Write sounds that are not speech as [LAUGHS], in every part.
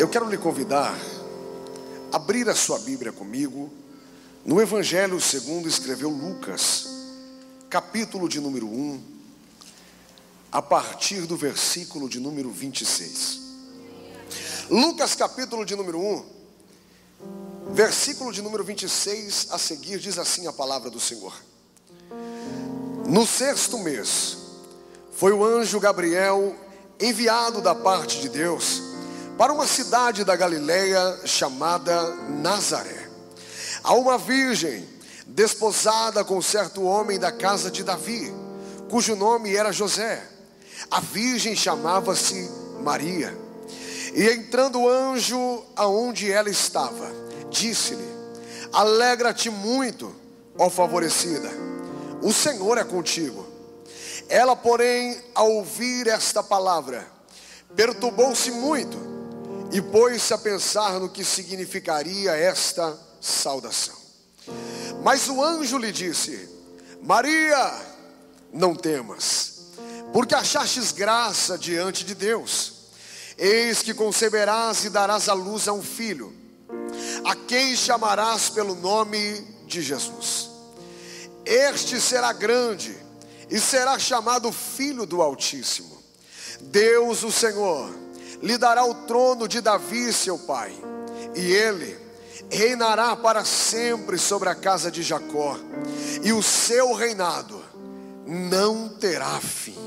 Eu quero lhe convidar a abrir a sua Bíblia comigo no Evangelho segundo escreveu Lucas, capítulo de número 1, a partir do versículo de número 26. Lucas, capítulo de número 1, versículo de número 26 a seguir, diz assim a palavra do Senhor: No sexto mês, foi o anjo Gabriel enviado da parte de Deus para uma cidade da Galileia chamada Nazaré, a uma virgem desposada com certo homem da casa de Davi, cujo nome era José. A virgem chamava-se Maria. E entrando o anjo aonde ela estava, disse-lhe: Alegra-te muito, ó favorecida, o Senhor é contigo. Ela, porém, ao ouvir esta palavra, perturbou-se muito e pôs-se a pensar no que significaria esta saudação. Mas o anjo lhe disse: Maria, não temas, porque achastes graça diante de Deus. Eis que conceberás e darás à luz a um filho, a quem chamarás pelo nome de Jesus. Este será grande e será chamado Filho do Altíssimo. Deus, o Senhor, lhe dará o trono de Davi, seu pai, e ele reinará para sempre sobre a casa de Jacó, e o seu reinado não terá fim.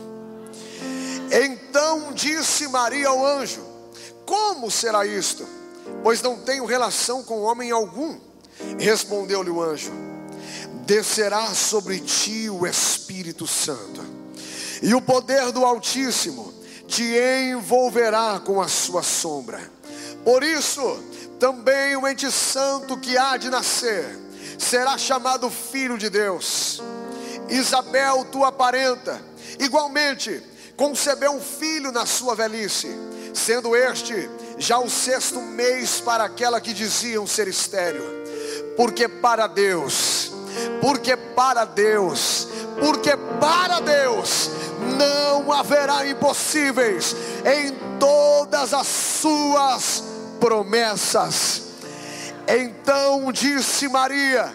Então disse Maria ao anjo: Como será isto? Pois não tenho relação com homem algum. Respondeu-lhe o anjo: Descerá sobre ti o Espírito Santo, e o poder do Altíssimo te envolverá com a sua sombra. Por isso, também o ente santo que há de nascer será chamado filho de Deus. Isabel, tua parenta, igualmente concebeu um filho na sua velhice, sendo este já o sexto mês para aquela que diziam ser estéril, porque para Deus, porque para Deus, porque para Deus não haverá impossíveis em todas as suas promessas. Então disse Maria: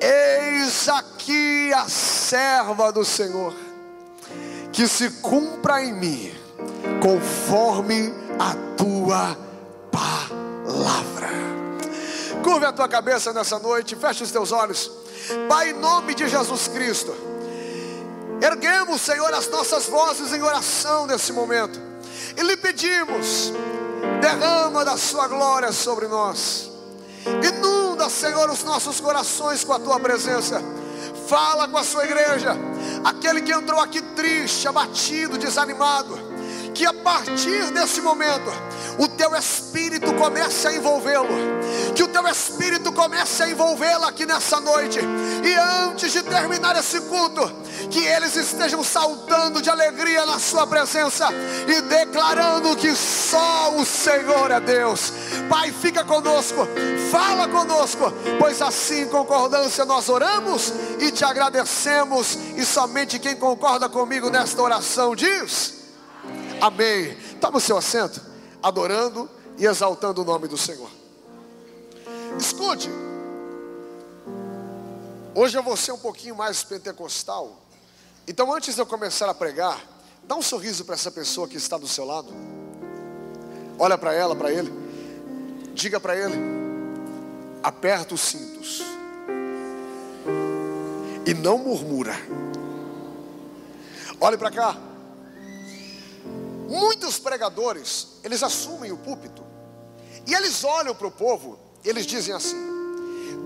Eis aqui a serva do Senhor, que se cumpra em mim, conforme a tua palavra. Curve a tua cabeça nessa noite, feche os teus olhos. Pai, em nome de Jesus Cristo. Erguemos, Senhor, as nossas vozes em oração nesse momento e lhe pedimos: derrama da Sua glória sobre nós, inunda, Senhor, os nossos corações com a Tua presença. Fala com a Sua igreja, aquele que entrou aqui triste, abatido, desanimado, que a partir desse momento o teu espírito comece a envolvê-lo, que o teu espírito comece a envolvê-lo aqui nessa noite, e antes de terminar esse culto, que eles estejam saltando de alegria na Sua presença e declarando que só o Senhor é Deus. Pai, fica conosco, fala conosco, pois assim em concordância nós oramos e te agradecemos, e somente quem concorda comigo nesta oração diz: Amém. Toma o seu assento adorando e exaltando o nome do Senhor. Escute, hoje eu vou ser um pouquinho mais pentecostal, então antes de eu começar a pregar, dá um sorriso para essa pessoa que está do seu lado, olha para ela, para ele, diga para ele, aperta os cintos e não murmura. Olhe para cá. Muitos pregadores, eles assumem o púlpito e eles olham para o povo, eles dizem assim: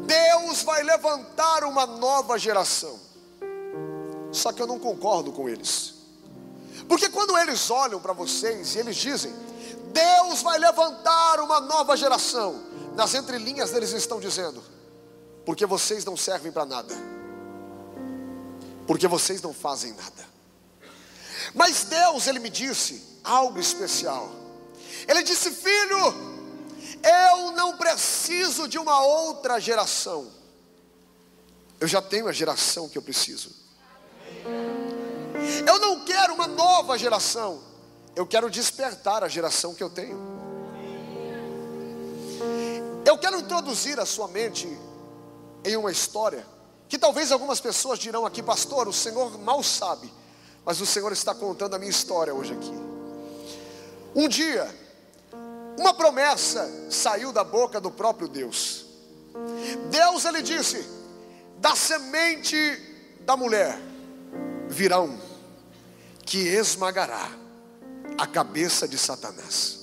Deus vai levantar uma nova geração. Só que eu não concordo com eles. Porque quando eles olham para vocês e eles dizem: Deus vai levantar uma nova geração, nas entrelinhas deles estão dizendo: porque vocês não servem para nada. Porque vocês não fazem nada. Mas Deus, ele me disse: algo especial. Ele disse: Filho, eu não preciso de uma outra geração. Eu já tenho a geração que eu preciso. Eu não quero uma nova geração. Eu quero despertar a geração que eu tenho. Eu quero introduzir a sua mente em uma história que talvez algumas pessoas dirão aqui, pastor, o Senhor mal sabe, mas o Senhor está contando a minha história hoje aqui. Um dia, uma promessa saiu da boca do próprio Deus. Deus ele disse: da semente da mulher virá um que esmagará a cabeça de Satanás.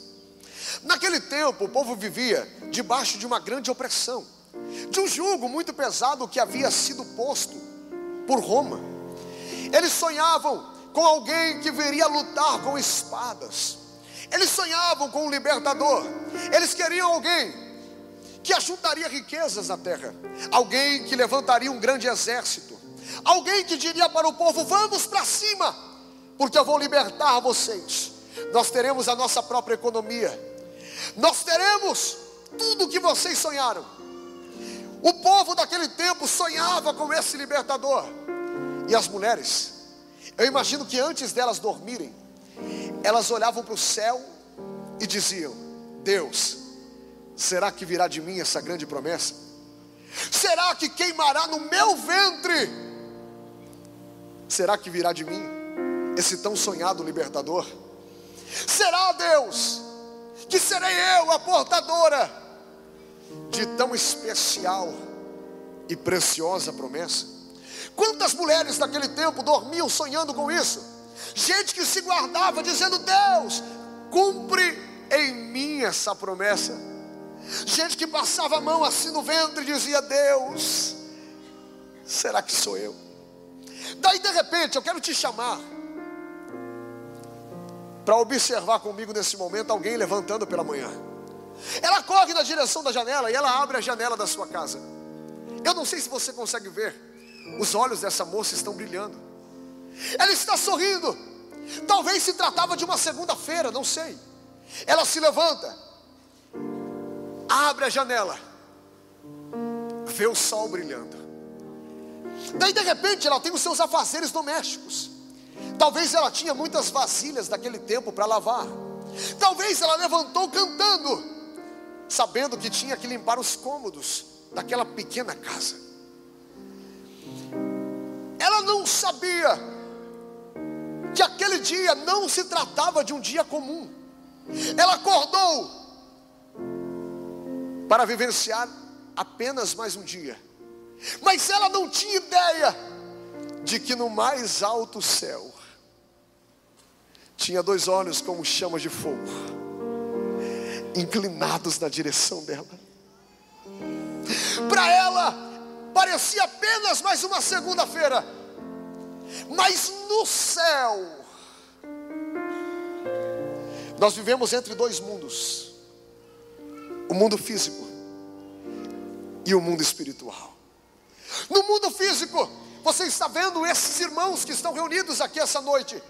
Naquele tempo, o povo vivia debaixo de uma grande opressão, de um jugo muito pesado que havia sido posto por Roma. Eles sonhavam com alguém que viria lutar com espadas. Eles sonhavam com um libertador. Eles queriam alguém que ajuntaria riquezas na terra, alguém que levantaria um grande exército, alguém que diria para o povo: Vamos para cima, porque eu vou libertar vocês. Nós teremos a nossa própria economia, nós teremos tudo o que vocês sonharam. O povo daquele tempo sonhava com esse libertador, e as mulheres, eu imagino que antes delas dormirem, elas olhavam para o céu e diziam: Deus, será que virá de mim essa grande promessa? Será que queimará no meu ventre? Será que virá de mim esse tão sonhado libertador? Será, Deus, que serei eu a portadora de tão especial e preciosa promessa? Quantas mulheres naquele tempo dormiam sonhando com isso? Gente que se guardava dizendo: Deus, cumpre em mim essa promessa. Gente que passava a mão assim no ventre e dizia: Deus, será que sou eu? Daí de repente eu quero te chamar para observar comigo nesse momento alguém levantando pela manhã. Ela corre na direção da janela e ela abre a janela da sua casa. Eu não sei se você consegue ver, os olhos dessa moça estão brilhando. Ela está sorrindo. Talvez se tratava de uma segunda-feira, não sei. Ela se levanta, abre a janela, vê o sol brilhando. Daí de repente ela tem os seus afazeres domésticos. Talvez ela tinha muitas vasilhas daquele tempo para lavar. Talvez ela levantou cantando, sabendo que tinha que limpar os cômodos daquela pequena casa. Ela não sabia que aquele dia não se tratava de um dia comum. Ela acordou para vivenciar apenas mais um dia. Mas ela não tinha ideia de que no mais alto céu tinha dois olhos como chamas de fogo, inclinados na direção dela. Para ela, parecia apenas mais uma segunda-feira, mas no céu, nós vivemos entre dois mundos: o mundo físico e o mundo espiritual. No mundo físico, você está vendo esses irmãos que estão reunidos aqui essa noite.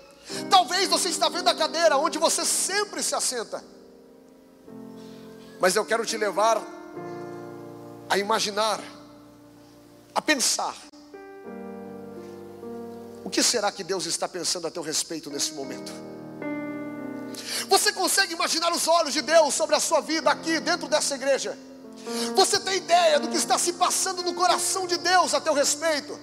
Talvez você está vendo a cadeira onde você sempre se assenta. Mas eu quero te levar a imaginar, a pensar. O que será que Deus está pensando a teu respeito nesse momento? Você consegue imaginar os olhos de Deus sobre a sua vida aqui dentro dessa igreja? Você tem ideia do que está se passando no coração de Deus a teu respeito?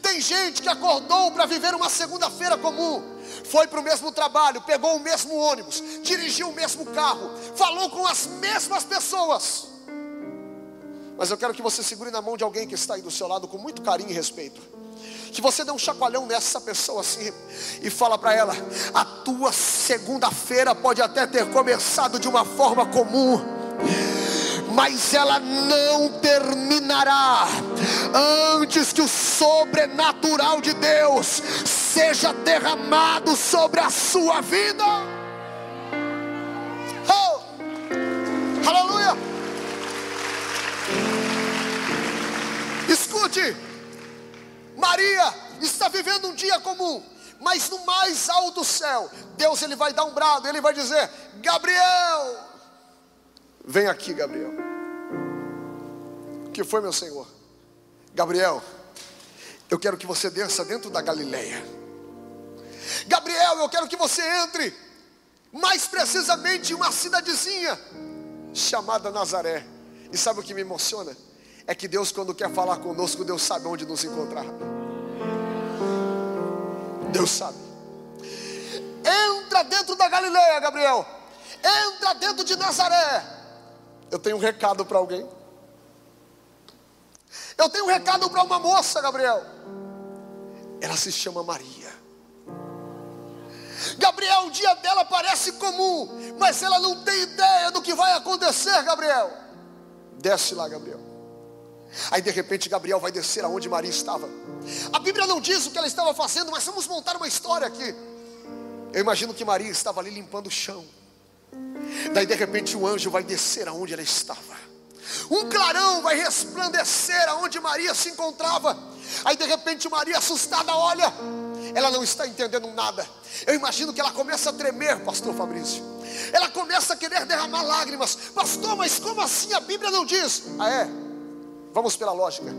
Tem gente que acordou para viver uma segunda-feira comum, foi para o mesmo trabalho, pegou o mesmo ônibus, dirigiu o mesmo carro, falou com as mesmas pessoas. Mas eu quero que você segure na mão de alguém que está aí do seu lado com muito carinho e respeito. Que você dê um chacoalhão nessa pessoa assim e fala para ela: a tua segunda-feira pode até ter começado de uma forma comum mas ela não terminará antes que o sobrenatural de Deus seja derramado sobre a sua vida. Oh, aleluia! Escute, Maria está vivendo um dia comum, mas no mais alto céu, Deus ele vai dar um brado, ele vai dizer: Gabriel, Vem aqui, Gabriel. O que foi, meu Senhor? Gabriel, eu quero que você desça dentro da Galileia. Gabriel, eu quero que você entre, mais precisamente em uma cidadezinha chamada Nazaré. E sabe o que me emociona? É que Deus, quando quer falar conosco, Deus sabe onde nos encontrar. Deus sabe. Entra dentro da Galileia, Gabriel. Entra dentro de Nazaré. Eu tenho um recado para alguém. Eu tenho um recado para uma moça, Gabriel. Ela se chama Maria. Gabriel, o dia dela parece comum, mas ela não tem ideia do que vai acontecer, Gabriel. Desce lá, Gabriel. Aí de repente Gabriel vai descer aonde Maria estava. A Bíblia não diz o que ela estava fazendo, mas vamos montar uma história aqui. Eu imagino que Maria estava ali limpando o chão. Daí de repente o anjo vai descer aonde ela estava. Um clarão vai resplandecer aonde Maria se encontrava. Aí de repente Maria assustada olha, ela não está entendendo nada. Eu imagino que ela começa a tremer, pastor Fabrício. Ela começa a querer derramar lágrimas. Pastor, mas como assim a Bíblia não diz? Ah é? Vamos pela lógica.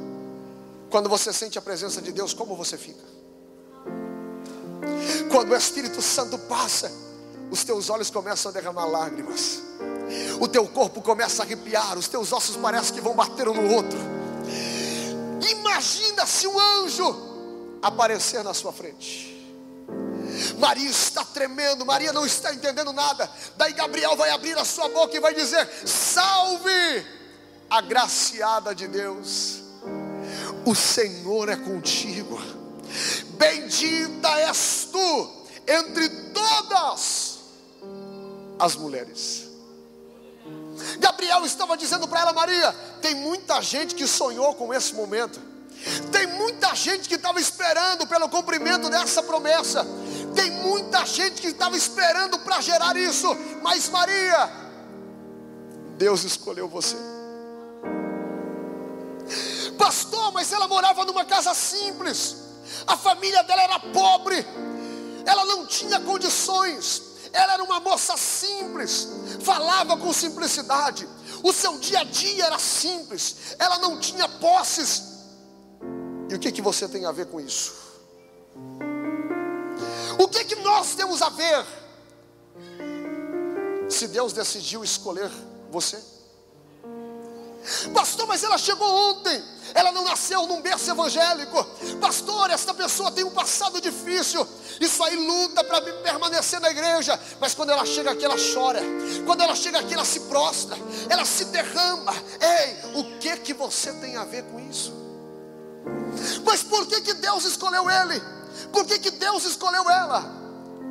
Quando você sente a presença de Deus, como você fica? Quando o Espírito Santo passa, os teus olhos começam a derramar lágrimas, o teu corpo começa a arrepiar, os teus ossos parecem que vão bater um no outro. Imagina se um anjo aparecer na sua frente. Maria está tremendo, Maria não está entendendo nada. Daí Gabriel vai abrir a sua boca e vai dizer: Salve, agraciada de Deus, o Senhor é contigo. Bendita és tu entre todas as mulheres. Gabriel estava dizendo para ela, Maria: tem muita gente que sonhou com esse momento, tem muita gente que estava esperando pelo cumprimento dessa promessa, tem muita gente que estava esperando para gerar isso, mas Maria, Deus escolheu você. Pastor, mas ela morava numa casa simples, a família dela era pobre, ela não tinha condições ela era uma moça simples, falava com simplicidade. O seu dia a dia era simples. Ela não tinha posses. E o que que você tem a ver com isso? O que que nós temos a ver? Se Deus decidiu escolher você? Pastor, mas ela chegou ontem. Ela não nasceu num berço evangélico. Pastor, esta pessoa tem um passado difícil. Isso aí luta para permanecer na igreja. Mas quando ela chega aqui, ela chora. Quando ela chega aqui, ela se prostra. Ela se derrama. Ei, o que que você tem a ver com isso? Mas por que que Deus escolheu ele? Por que que Deus escolheu ela?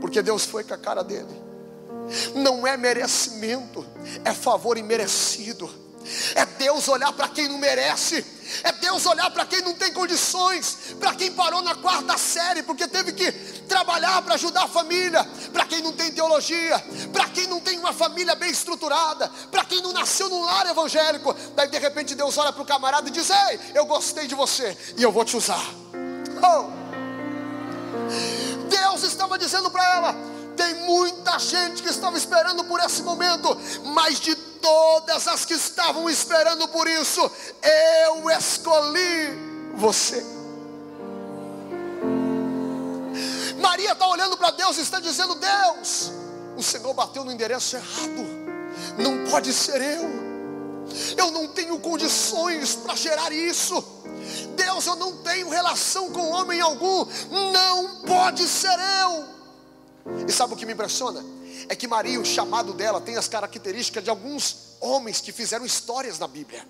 Porque Deus foi com a cara dele. Não é merecimento, é favor imerecido. É Deus olhar para quem não merece. É Deus olhar para quem não tem condições, para quem parou na quarta série porque teve que trabalhar para ajudar a família, para quem não tem teologia, para quem não tem uma família bem estruturada, para quem não nasceu num lar evangélico. Daí de repente Deus olha para o camarada e diz: Ei, eu gostei de você e eu vou te usar. Oh. Deus estava dizendo para ela: tem muita gente que estava esperando por esse momento, mas de todas as que estavam esperando por isso, eu escolhi você. Maria está olhando para Deus e está dizendo: Deus, o Senhor bateu no endereço errado, não pode ser eu, eu não tenho condições para gerar isso. Deus, eu não tenho relação com homem algum, não pode ser eu. E sabe o que me impressiona? É que Maria, o chamado dela, tem as características de alguns homens que fizeram histórias na Bíblia.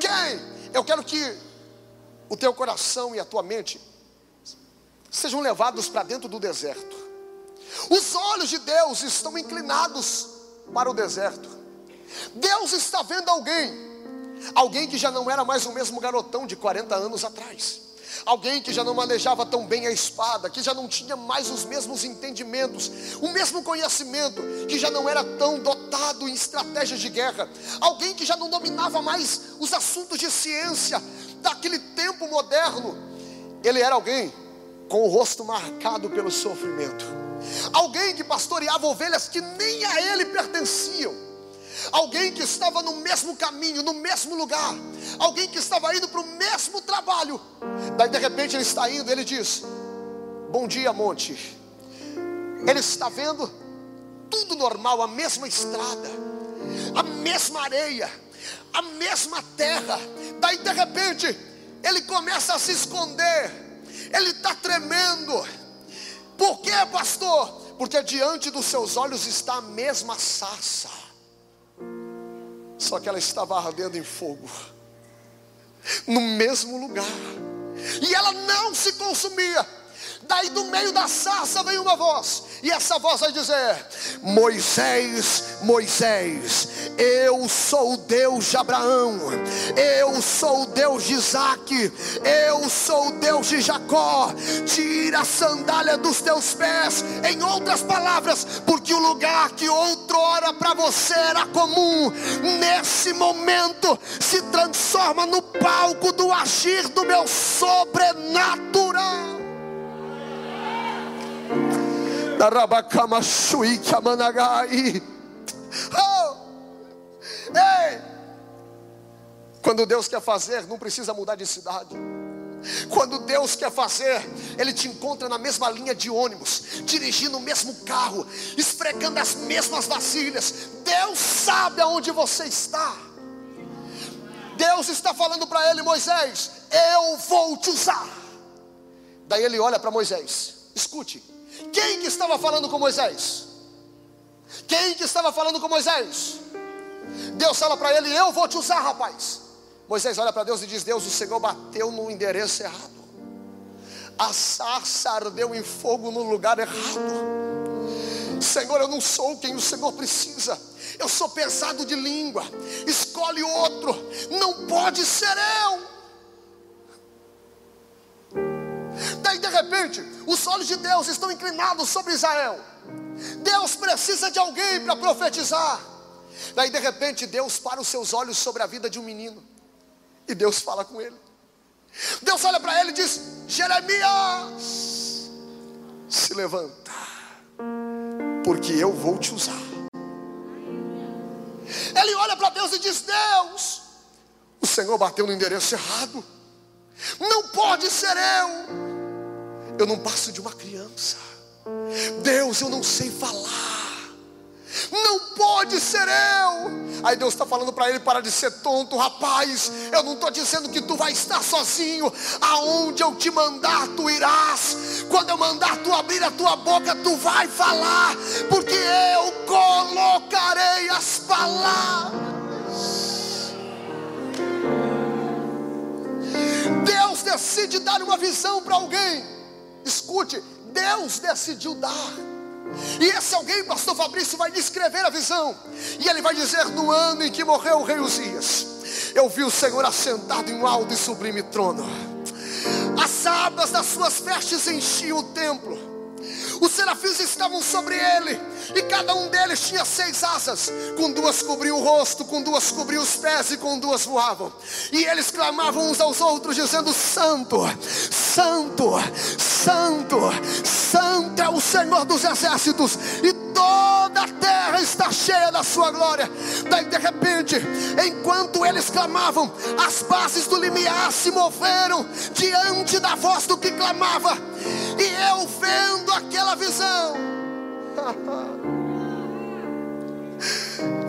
Quem? Eu quero que o teu coração e a tua mente sejam levados para dentro do deserto. Os olhos de Deus estão inclinados para o deserto. Deus está vendo alguém, alguém que já não era mais o mesmo garotão de 40 anos atrás alguém que já não manejava tão bem a espada, que já não tinha mais os mesmos entendimentos, o mesmo conhecimento, que já não era tão dotado em estratégias de guerra, alguém que já não dominava mais os assuntos de ciência daquele tempo moderno. Ele era alguém com o rosto marcado pelo sofrimento, alguém que pastoreava ovelhas que nem a ele pertenciam alguém que estava no mesmo caminho, no mesmo lugar, alguém que estava indo para o mesmo trabalho. Daí de repente ele está indo, ele diz: Bom dia, monte. Ele está vendo tudo normal, a mesma estrada, a mesma areia, a mesma terra. Daí de repente, ele começa a se esconder, ele está tremendo. Por quê, pastor? Porque diante dos seus olhos está a mesma sarça, só que ela estava ardendo em fogo, no mesmo lugar, e ela não se consumia. Daí do meio da sarça vem uma voz, e essa voz vai dizer: Moisés, Moisés, eu sou o Deus de Abraão, eu sou o Deus de Isaac, eu sou o Deus de Jacó. Tira a sandália dos teus pés, em outras palavras, porque o lugar que outrora para você era comum, nesse momento se transforma no palco do agir do meu sobrenatural. Oh! Ei! Quando Deus quer fazer, não precisa mudar de cidade. Quando Deus quer fazer, Ele te encontra na mesma linha de ônibus, dirigindo o mesmo carro, esfregando as mesmas vasilhas. Deus sabe aonde você está. Deus está falando para ele, Moisés: Eu vou te usar. Daí ele olha para Moisés: Escute, quem que estava falando com Moisés? Quem que estava falando com Moisés? Deus fala para ele: Eu vou te usar, rapaz. Moisés olha para Deus e diz: Deus, o Senhor bateu no endereço errado. A sarça ardeu em fogo no lugar errado. Senhor, eu não sou quem o Senhor precisa. Eu sou pesado de língua. Escolhe outro. Não pode ser eu. Daí de repente, os olhos de Deus estão inclinados sobre Israel. Deus precisa de alguém para profetizar. Daí de repente, Deus para os seus olhos sobre a vida de um menino. E Deus fala com ele. Deus olha para ele e diz: Jeremias, se levanta, porque eu vou te usar. Ele olha para Deus e diz: Deus, o Senhor bateu no endereço errado. Não pode ser eu. Eu não passo de uma criança. Deus, eu não sei falar. Não pode ser eu. Aí Deus está falando para ele: para de ser tonto, rapaz. Eu não estou dizendo que tu vai estar sozinho. Aonde eu te mandar, tu irás. Quando eu mandar tu abrir a tua boca, tu vai falar. Porque eu colocarei as palavras. Deus decide dar uma visão para alguém. Escute, Deus decidiu dar. E esse alguém, pastor Fabrício, vai descrever a visão. E ele vai dizer: No ano em que morreu o rei Uzias, eu vi o Senhor assentado em um alto e sublime trono. As abas das suas vestes enchiam o templo os serafins estavam sobre ele, e cada um deles tinha seis asas: com duas cobriu o rosto, com duas cobriu os pés, e com duas voavam. E eles clamavam uns aos outros, dizendo: Santo, Santo, Santo, Santo é o Senhor dos exércitos, e toda a terra está cheia da sua glória. Daí de repente, enquanto eles clamavam, as bases do limiar se moveram diante da voz do que clamava e eu vendo aquela visão,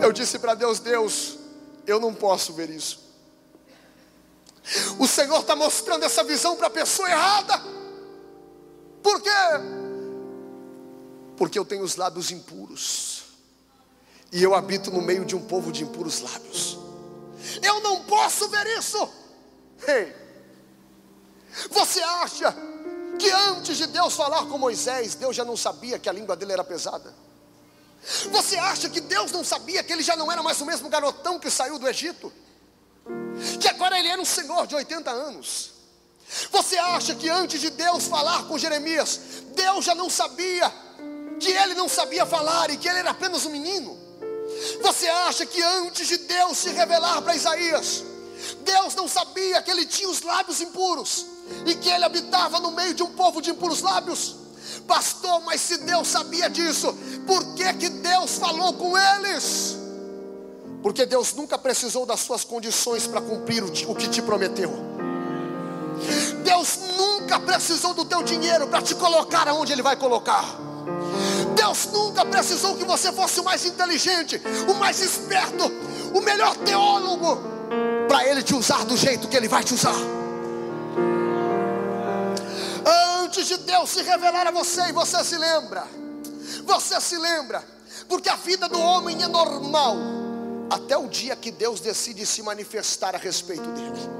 [LAUGHS] eu disse para Deus: Deus, eu não posso ver isso. O Senhor está mostrando essa visão para a pessoa errada. Por quê? Porque eu tenho os lábios impuros. E eu habito no meio de um povo de impuros lábios. Eu não posso ver isso. Ei, você acha que antes de Deus falar com Moisés, Deus já não sabia que a língua dele era pesada? Você acha que Deus não sabia que ele já não era mais o mesmo garotão que saiu do Egito? Que agora ele era um senhor de 80 anos? Você acha que antes de Deus falar com Jeremias, Deus já não sabia que ele não sabia falar e que ele era apenas um menino? Você acha que antes de Deus se revelar para Isaías, Deus não sabia que ele tinha os lábios impuros? e que ele habitava no meio de um povo de impuros lábios. Pastor, mas se Deus sabia disso, por que, que Deus falou com eles? Porque Deus nunca precisou das suas condições para cumprir o que te prometeu. Deus nunca precisou do teu dinheiro para te colocar aonde Ele vai colocar. Deus nunca precisou que você fosse o mais inteligente, o mais esperto, o melhor teólogo, para Ele te usar do jeito que Ele vai te usar. Antes de Deus se revelar a você, e você se lembra, você se lembra, porque a vida do homem é normal, até o dia que Deus decide se manifestar a respeito dele.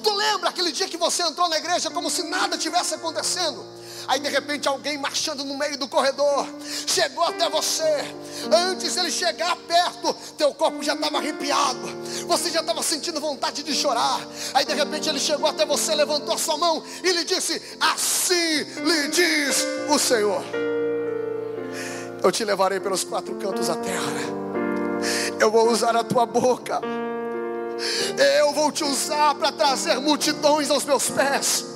Tu lembra aquele dia que você entrou na igreja como se nada tivesse acontecendo? Aí de repente alguém marchando no meio do corredor chegou até você. Antes ele chegar perto, teu corpo já estava arrepiado. Você já estava sentindo vontade de chorar. Aí de repente ele chegou até você, levantou a sua mão e lhe disse: Assim lhe diz o Senhor. Eu te levarei pelos quatro cantos da terra. Eu vou usar a tua boca. Eu vou te usar para trazer multidões aos meus pés.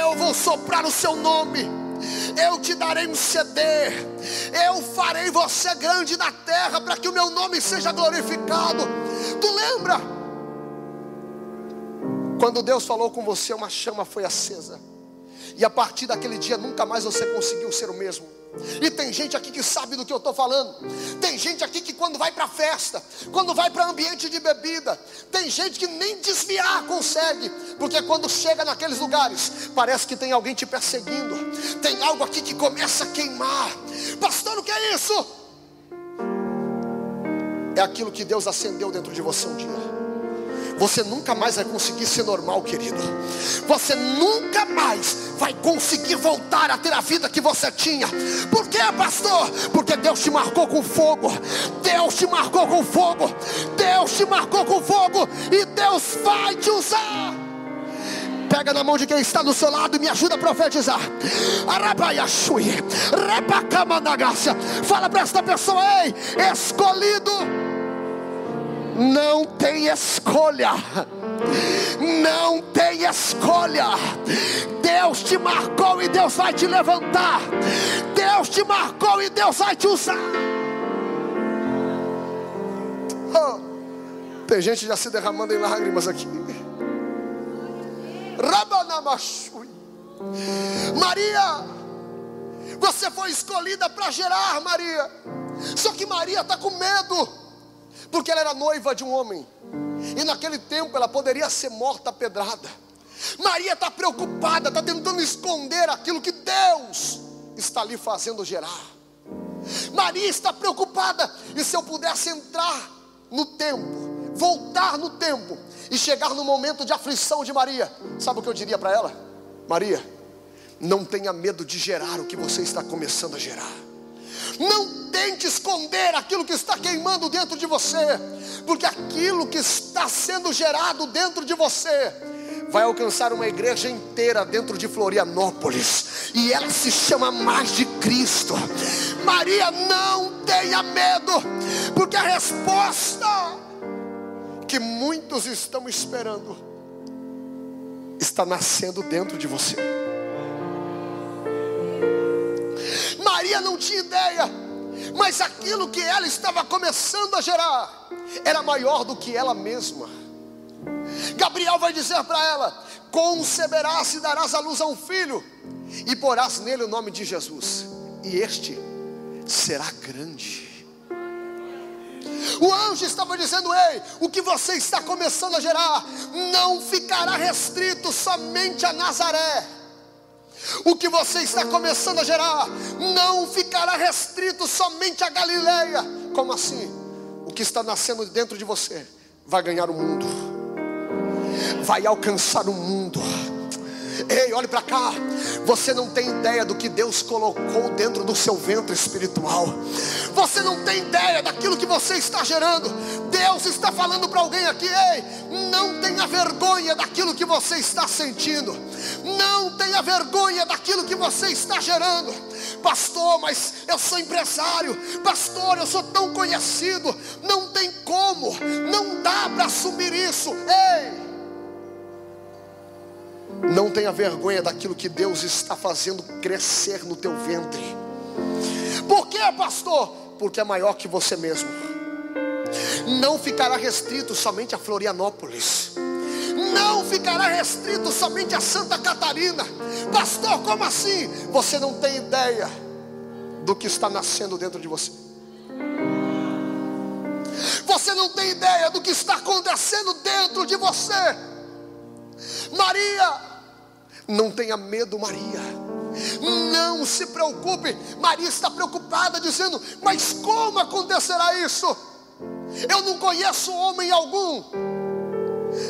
Eu vou soprar o seu nome. Eu te darei um ceder. Eu farei você grande na terra para que o meu nome seja glorificado. Tu lembra? Quando Deus falou com você, uma chama foi acesa. E a partir daquele dia nunca mais você conseguiu ser o mesmo. E tem gente aqui que sabe do que eu estou falando. Tem gente aqui que quando vai para festa, quando vai para ambiente de bebida, tem gente que nem desviar consegue, porque quando chega naqueles lugares, parece que tem alguém te perseguindo. Tem algo aqui que começa a queimar. Pastor, o que é isso? É aquilo que Deus acendeu dentro de você um dia. Você nunca mais vai conseguir ser normal, querido. Você nunca mais vai conseguir voltar a ter a vida que você tinha. Por quê, pastor? Porque Deus te marcou com fogo. Deus te marcou com fogo. Deus te marcou com fogo. E Deus vai te usar. Pega na mão de quem está do seu lado e me ajuda a profetizar. Fala para esta pessoa, ei, escolhido não tem escolha. Não tem escolha. Deus te marcou e Deus vai te levantar. Deus te marcou e Deus vai te usar. Oh, tem gente já se derramando em lágrimas aqui. Maria, você foi escolhida para gerar, Maria. Só que Maria está com medo porque ela era noiva de um homem, e naquele tempo ela poderia ser morta pedrada. Maria está preocupada, está tentando esconder aquilo que Deus está ali fazendo gerar. Maria está preocupada, e se eu pudesse entrar no tempo, voltar no tempo e chegar no momento de aflição de Maria, sabe o que eu diria para ela? Maria, não tenha medo de gerar o que você está começando a gerar. Não tente esconder aquilo que está queimando dentro de você, porque aquilo que está sendo gerado dentro de você vai alcançar uma igreja inteira dentro de Florianópolis, e ela se chama mais de Cristo. Maria, não tenha medo, porque a resposta que muitos estão esperando está nascendo dentro de você. Maria não tinha ideia, mas aquilo que ela estava começando a gerar era maior do que ela mesma. Gabriel vai dizer para ela: conceberás e darás à luz a um filho, e porás nele o nome de Jesus, e este será grande. O anjo estava dizendo: Ei, o que você está começando a gerar não ficará restrito somente a Nazaré o que você está começando a gerar não ficará restrito somente à Galileia. Como assim? O que está nascendo dentro de você vai ganhar o mundo, vai alcançar o mundo. Ei, olhe para cá. Você não tem ideia do que Deus colocou dentro do seu ventre espiritual. Você não tem ideia daquilo que você está gerando. Deus está falando para alguém aqui: ei, não tenha vergonha daquilo que você está sentindo. Não tenha vergonha daquilo que você está gerando. Pastor, mas eu sou empresário. Pastor, eu sou tão conhecido. Não tem como. Não dá para assumir isso. Ei. Não tenha vergonha daquilo que Deus está fazendo crescer no teu ventre. Por quê, pastor? Porque é maior que você mesmo. Não ficará restrito somente a Florianópolis. Não ficará restrito somente a Santa Catarina. Pastor, como assim? Você não tem ideia do que está nascendo dentro de você. Você não tem ideia do que está acontecendo dentro de você. Maria, não tenha medo, Maria. Não se preocupe. Maria está preocupada, dizendo: Mas como acontecerá isso? Eu não conheço homem algum.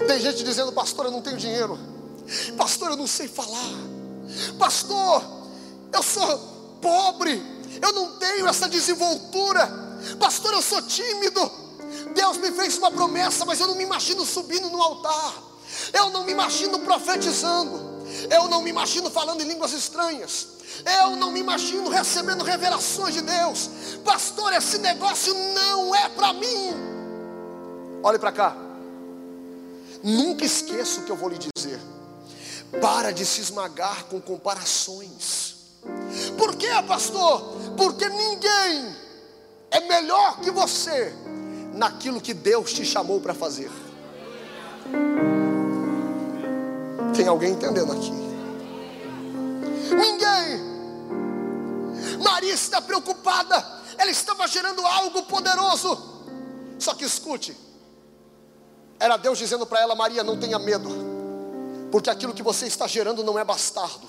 Tem gente dizendo: Pastor, eu não tenho dinheiro. Pastor, eu não sei falar. Pastor, eu sou pobre. Eu não tenho essa desenvoltura. Pastor, eu sou tímido. Deus me fez uma promessa, mas eu não me imagino subindo no altar. Eu não me imagino profetizando. Eu não me imagino falando em línguas estranhas. Eu não me imagino recebendo revelações de Deus. Pastor, esse negócio não é para mim. Olhe para cá. Nunca esqueça o que eu vou lhe dizer. Para de se esmagar com comparações. Por quê, pastor? Porque ninguém é melhor que você naquilo que Deus te chamou para fazer. Tem alguém entendendo aqui? Ninguém. Maria está preocupada, ela estava gerando algo poderoso. Só que escute, era Deus dizendo para ela: Maria, não tenha medo, porque aquilo que você está gerando não é bastardo.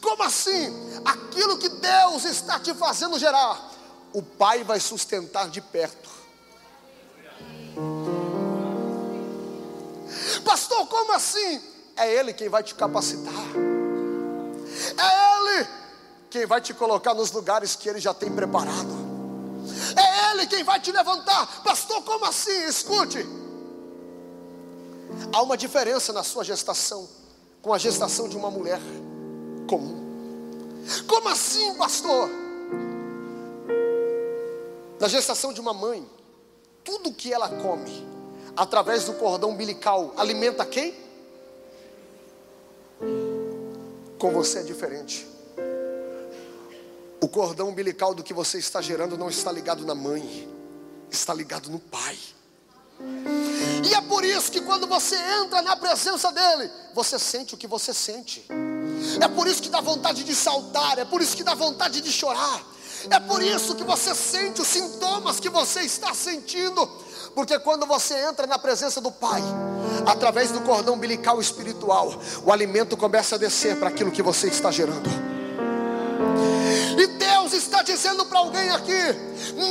Como assim? Aquilo que Deus está te fazendo gerar, o Pai vai sustentar de perto. Pastor, como assim? É Ele quem vai te capacitar. É Ele quem vai te colocar nos lugares que Ele já tem preparado. É Ele quem vai te levantar. Pastor, como assim? Escute. Há uma diferença na sua gestação com a gestação de uma mulher comum. Como assim, pastor? Na gestação de uma mãe, tudo que ela come, através do cordão umbilical, alimenta quem? Com você é diferente. O cordão umbilical do que você está gerando não está ligado na mãe, está ligado no pai. E é por isso que quando você entra na presença dele, você sente o que você sente. É por isso que dá vontade de saltar, é por isso que dá vontade de chorar. É por isso que você sente os sintomas que você está sentindo porque quando você entra na presença do Pai, através do cordão umbilical espiritual, o alimento começa a descer para aquilo que você está gerando. E Deus está dizendo para alguém aqui,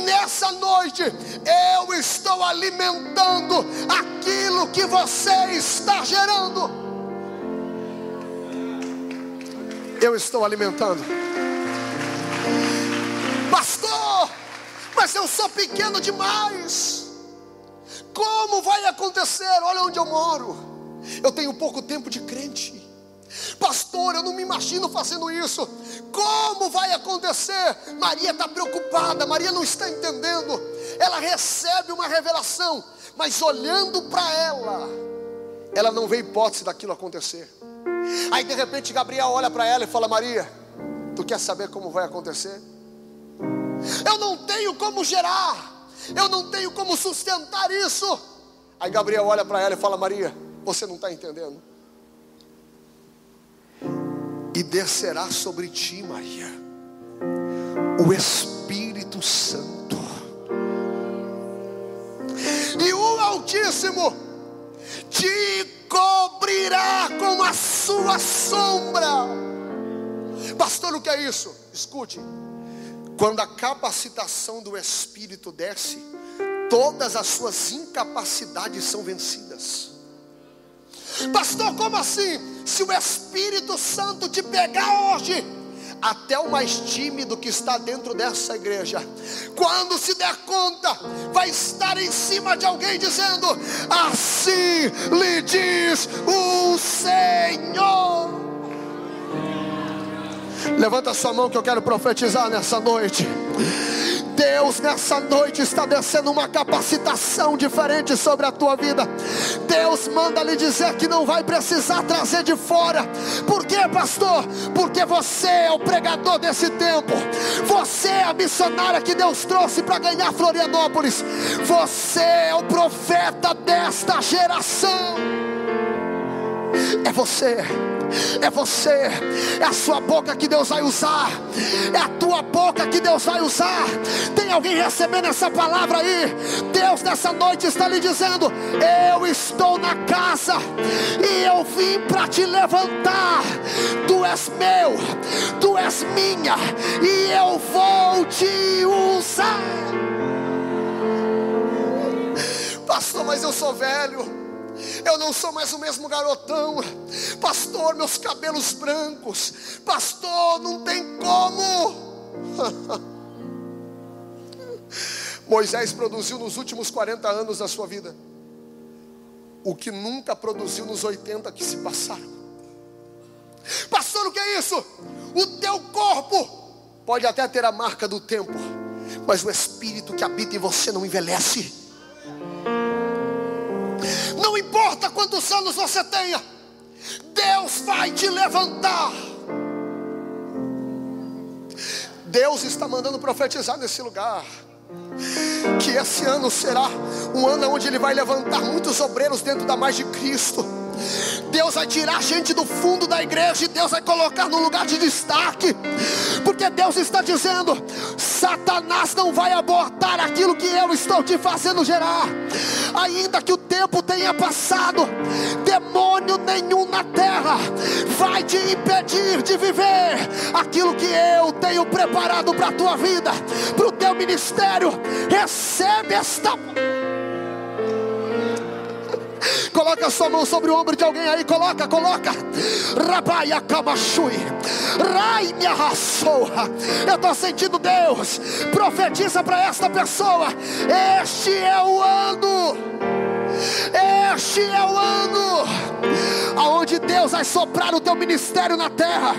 nessa noite, eu estou alimentando aquilo que você está gerando. Eu estou alimentando. Pastor, mas eu sou pequeno demais. Como vai acontecer? Olha onde eu moro. Eu tenho pouco tempo de crente. Pastor, eu não me imagino fazendo isso. Como vai acontecer? Maria está preocupada, Maria não está entendendo. Ela recebe uma revelação, mas olhando para ela, ela não vê hipótese daquilo acontecer. Aí de repente Gabriel olha para ela e fala: Maria, tu quer saber como vai acontecer? Eu não tenho como gerar eu não tenho como sustentar isso. Aí Gabriel olha para ela e fala: Maria, você não está entendendo. E descerá sobre ti, Maria, o Espírito Santo, e o Altíssimo te cobrirá com a sua sombra. Pastor, o que é isso? Escute. Quando a capacitação do Espírito desce, todas as suas incapacidades são vencidas. Pastor, como assim? Se o Espírito Santo te pegar hoje, até o mais tímido que está dentro dessa igreja, quando se der conta, vai estar em cima de alguém dizendo: Assim lhe diz o Senhor. Levanta sua mão que eu quero profetizar nessa noite. Deus nessa noite está descendo uma capacitação diferente sobre a tua vida. Deus manda lhe dizer que não vai precisar trazer de fora. Por quê, pastor? Porque você é o pregador desse tempo. Você é a missionária que Deus trouxe para ganhar Florianópolis. Você é o profeta desta geração. É você É você, é a sua boca que Deus vai usar, é a tua boca que Deus vai usar. Tem alguém recebendo essa palavra aí? Deus nessa noite está lhe dizendo: Eu estou na casa e eu vim para te levantar. Tu és meu, tu és minha e eu vou te usar. Pastor, mas eu sou velho. Eu não sou mais o mesmo garotão. Pastor, meus cabelos brancos. Pastor, não tem como. [LAUGHS] Moisés produziu nos últimos 40 anos da sua vida o que nunca produziu nos 80 que se passaram. Pastor, o que é isso? O teu corpo pode até ter a marca do tempo, mas o espírito que habita em você não envelhece. Não importa quantos anos você tenha, Deus vai te levantar. Deus está mandando profetizar nesse lugar. Que esse ano será um ano onde Ele vai levantar muitos obreiros dentro da mais de Cristo Deus vai tirar gente do fundo da igreja e Deus vai colocar no lugar de destaque, porque Deus está dizendo: Satanás não vai abortar aquilo que eu estou te fazendo gerar, ainda que o tempo tenha passado, demônio nenhum na terra vai te impedir de viver aquilo que eu tenho preparado para a tua vida, para o teu ministério. Recebe esta. Coloca sua mão sobre o ombro de alguém aí, coloca, coloca. Rabaia Kamachui. Rai me arrasou. Eu estou sentindo Deus. Profetiza para esta pessoa. Este é o ano. Este é o ano aonde Deus vai soprar o teu ministério na terra,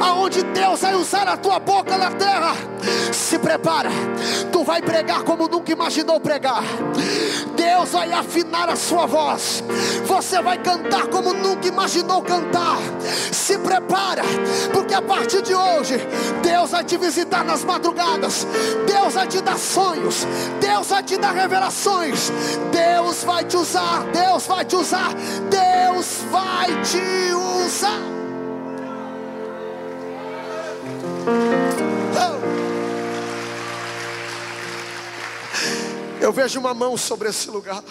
aonde Deus vai usar a tua boca na terra. Se prepara, tu vai pregar como nunca imaginou pregar. Deus vai afinar a sua voz. Você vai cantar como nunca imaginou cantar. Se prepara, porque a partir de hoje Deus vai te visitar nas madrugadas. Deus vai te dar sonhos. Deus vai te dar revelações. Deus vai te usar. Deus vai te usar. Deus vai te usar. Eu vejo uma mão sobre esse lugar.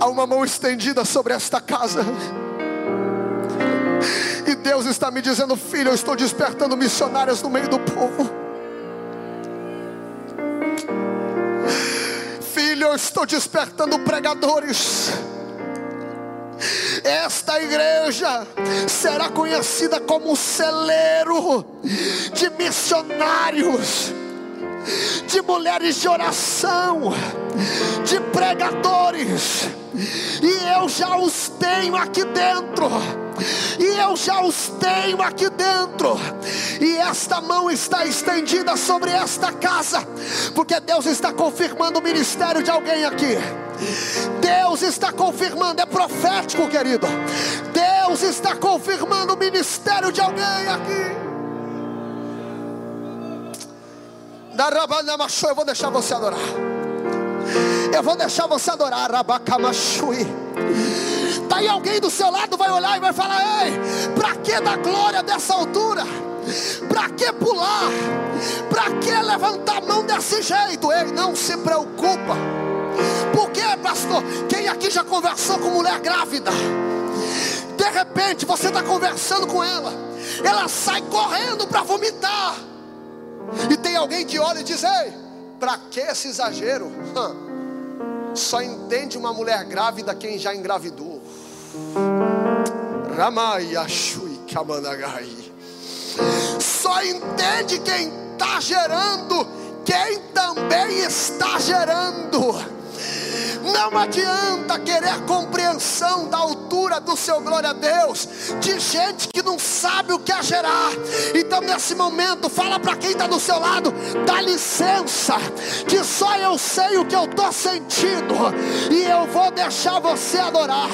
Há uma mão estendida sobre esta casa. E Deus está me dizendo, filho, eu estou despertando missionários no meio do povo. Filho, eu estou despertando pregadores. Esta igreja será conhecida como celeiro de missionários, de mulheres de oração, de pregadores, e eu já os tenho aqui dentro e eu já os tenho aqui dentro, e esta mão está estendida sobre esta casa, porque Deus está confirmando o ministério de alguém aqui. Deus está confirmando, é profético, querido. Deus está confirmando o ministério de alguém aqui. Eu vou deixar você adorar. Eu vou deixar você adorar. Rabacamashui. Aí alguém do seu lado vai olhar e vai falar: Ei, para que dar glória dessa altura? Para que pular? Para que levantar a mão desse jeito? Ei, não se preocupa. Por que, pastor? Quem aqui já conversou com mulher grávida? De repente você está conversando com ela, ela sai correndo para vomitar. E tem alguém que olha e diz: Ei, para que esse exagero? Só entende uma mulher grávida quem já engravidou. Só entende quem está gerando, quem também está gerando. Não adianta querer compreensão da altura do seu glória a Deus, de gente que não sabe o que é gerar. Então, nesse momento, fala para quem está do seu lado: dá licença, que só eu sei o que eu estou sentindo, e eu vou deixar você adorar.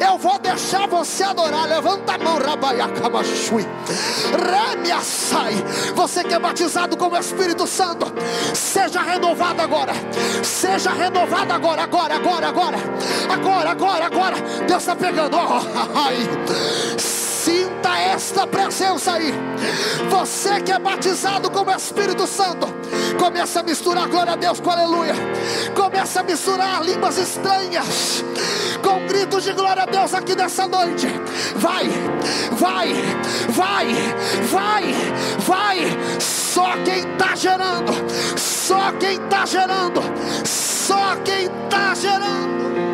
Eu vou deixar você adorar. Levanta a mão, Rabaiacabachui. Rêmia sai. Você que é batizado com o Espírito Santo, seja renovado agora. Seja renovado agora, agora, agora, agora. Agora, agora, agora. Deus está pegando. Oh, ai. Sinta esta presença aí. Você que é batizado com o Espírito Santo, começa a misturar glória a Deus com aleluia. Começa a misturar línguas estranhas com gritos de glória a Deus aqui nessa noite. Vai, vai, vai, vai, vai. Só quem está gerando, só quem está gerando, só quem está gerando.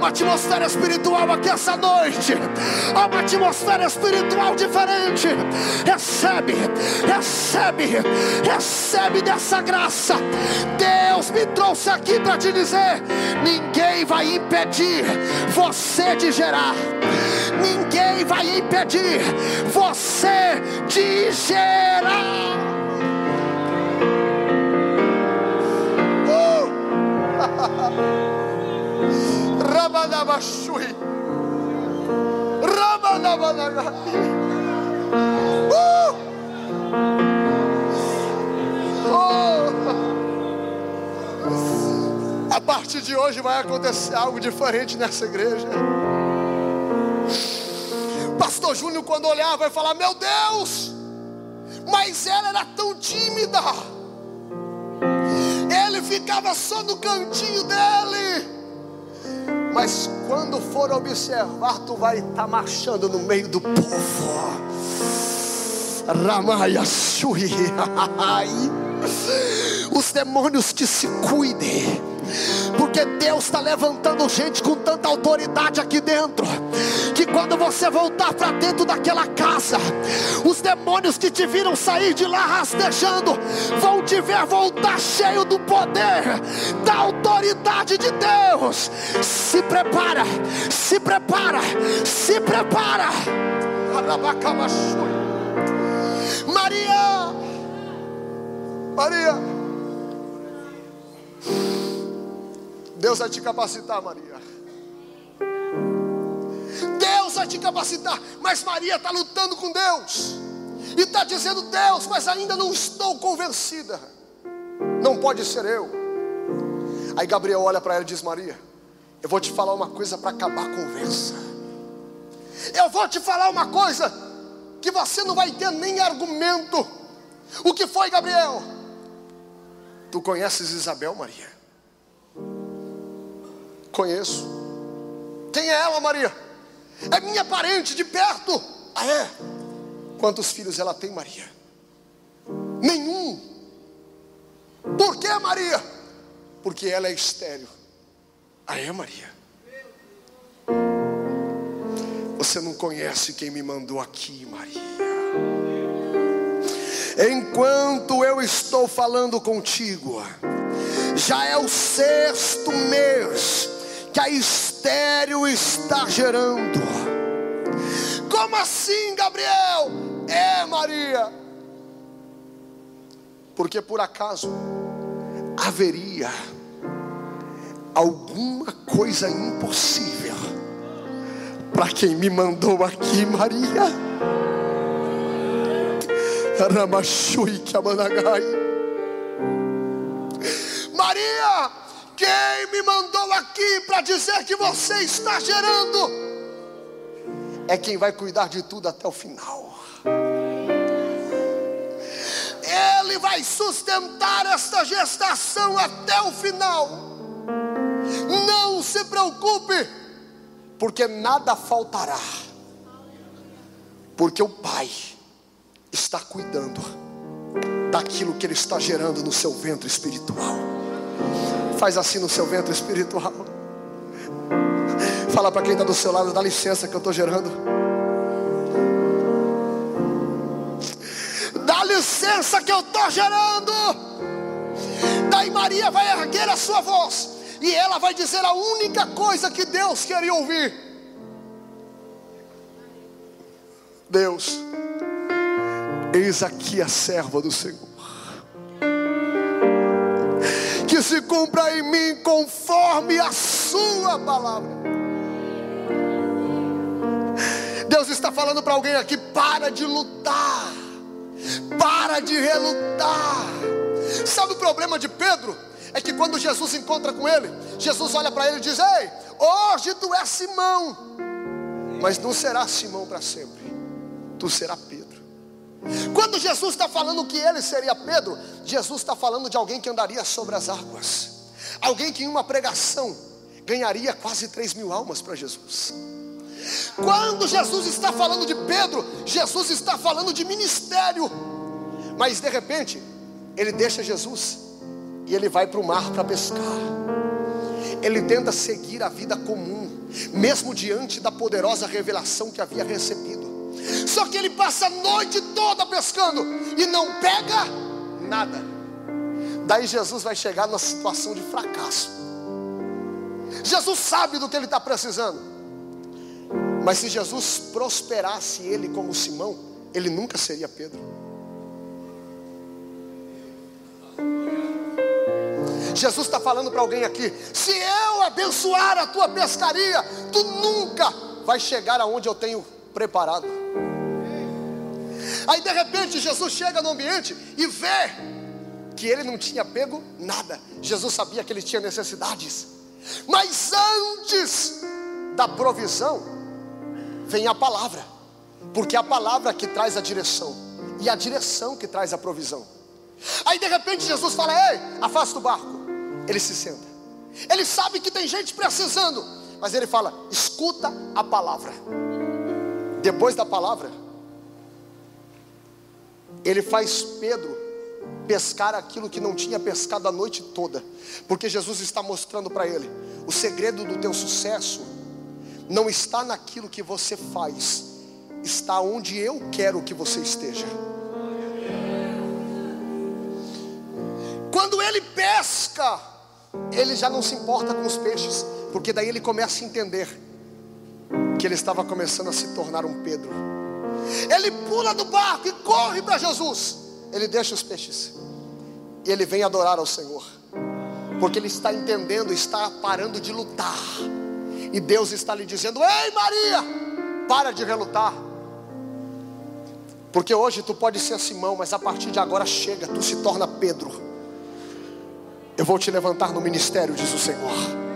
Uma atmosfera espiritual aqui essa noite. Há uma atmosfera espiritual diferente. Recebe, recebe, recebe dessa graça. Deus me trouxe aqui para te dizer: ninguém vai impedir você de gerar. Ninguém vai impedir você de gerar. Uh! [LAUGHS] Rabanabashui. Rabanabanaga. Uh! Oh! A partir de hoje vai acontecer algo diferente nessa igreja. Pastor Júnior, quando olhar, vai falar: Meu Deus, mas ela era tão tímida. Ele ficava só no cantinho dele. Mas quando for observar, tu vai estar tá marchando no meio do povo. Ramaya [LAUGHS] Os demônios que se cuidem porque Deus está levantando gente com tanta autoridade aqui dentro, que quando você voltar para dentro daquela casa, os demônios que te viram sair de lá rastejando, vão te ver voltar cheio do poder, da autoridade de Deus. Se prepara, se prepara, se prepara. Maria, Maria. Deus vai te capacitar, Maria. Deus vai te capacitar, mas Maria está lutando com Deus e está dizendo: Deus, mas ainda não estou convencida. Não pode ser eu. Aí Gabriel olha para ela e diz: Maria, eu vou te falar uma coisa para acabar a conversa. Eu vou te falar uma coisa que você não vai ter nem argumento. O que foi, Gabriel? Tu conheces Isabel, Maria? Conheço. Quem é ela, Maria? É minha parente de perto. Ah, é? Quantos filhos ela tem, Maria? Nenhum. Por que, Maria? Porque ela é estéreo. Ah, é, Maria? Você não conhece quem me mandou aqui, Maria. Enquanto eu estou falando contigo, já é o sexto mês que a estéreo está gerando. Como assim, Gabriel? É, Maria. Porque por acaso haveria alguma coisa impossível para quem me mandou aqui, Maria? Ramachui Kamanagai. Quem me mandou aqui para dizer que você está gerando é quem vai cuidar de tudo até o final. Ele vai sustentar esta gestação até o final. Não se preocupe, porque nada faltará. Porque o Pai está cuidando daquilo que Ele está gerando no seu ventre espiritual. Faz assim no seu ventre espiritual. Fala para quem está do seu lado, dá licença que eu estou gerando. Dá licença que eu estou gerando. Daí Maria vai erguer a sua voz. E ela vai dizer a única coisa que Deus queria ouvir. Deus, eis aqui a serva do Senhor. Se cumpra em mim conforme a sua palavra. Deus está falando para alguém aqui: para de lutar, para de relutar. Sabe o problema de Pedro? É que quando Jesus encontra com ele, Jesus olha para ele e diz: Ei, hoje tu és Simão, mas não será Simão para sempre, tu será Pedro. Quando Jesus está falando que ele seria Pedro, Jesus está falando de alguém que andaria sobre as águas, alguém que em uma pregação ganharia quase 3 mil almas para Jesus. Quando Jesus está falando de Pedro, Jesus está falando de ministério. Mas de repente, ele deixa Jesus e ele vai para o mar para pescar. Ele tenta seguir a vida comum, mesmo diante da poderosa revelação que havia recebido. Só que ele passa a noite toda pescando e não pega nada. Daí Jesus vai chegar numa situação de fracasso. Jesus sabe do que ele está precisando. Mas se Jesus prosperasse ele como Simão, ele nunca seria Pedro. Jesus está falando para alguém aqui: se eu abençoar a tua pescaria, tu nunca vai chegar aonde eu tenho preparado. Aí de repente Jesus chega no ambiente e vê que ele não tinha pego nada. Jesus sabia que ele tinha necessidades, mas antes da provisão, vem a palavra, porque é a palavra que traz a direção, e a direção que traz a provisão. Aí de repente Jesus fala: Ei, afasta o barco. Ele se senta. Ele sabe que tem gente precisando, mas ele fala: Escuta a palavra. Depois da palavra, ele faz Pedro pescar aquilo que não tinha pescado a noite toda, porque Jesus está mostrando para ele: o segredo do teu sucesso não está naquilo que você faz, está onde eu quero que você esteja. Quando ele pesca, ele já não se importa com os peixes, porque daí ele começa a entender que ele estava começando a se tornar um Pedro. Ele pula do barco e corre para Jesus. Ele deixa os peixes e ele vem adorar ao Senhor, porque ele está entendendo, está parando de lutar e Deus está lhe dizendo: Ei Maria, para de relutar. Porque hoje tu pode ser Simão, mas a partir de agora chega, tu se torna Pedro. Eu vou te levantar no ministério, diz o Senhor.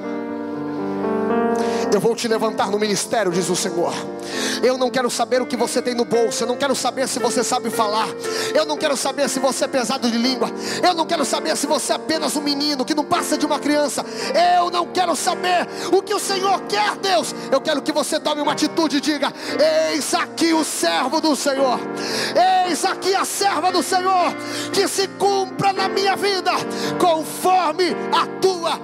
Eu vou te levantar no ministério, diz o Senhor. Eu não quero saber o que você tem no bolso. Eu não quero saber se você sabe falar. Eu não quero saber se você é pesado de língua. Eu não quero saber se você é apenas um menino que não passa de uma criança. Eu não quero saber o que o Senhor quer, Deus. Eu quero que você tome uma atitude e diga: Eis aqui o servo do Senhor. Eis aqui a serva do Senhor. Que se cumpra na minha vida conforme a tua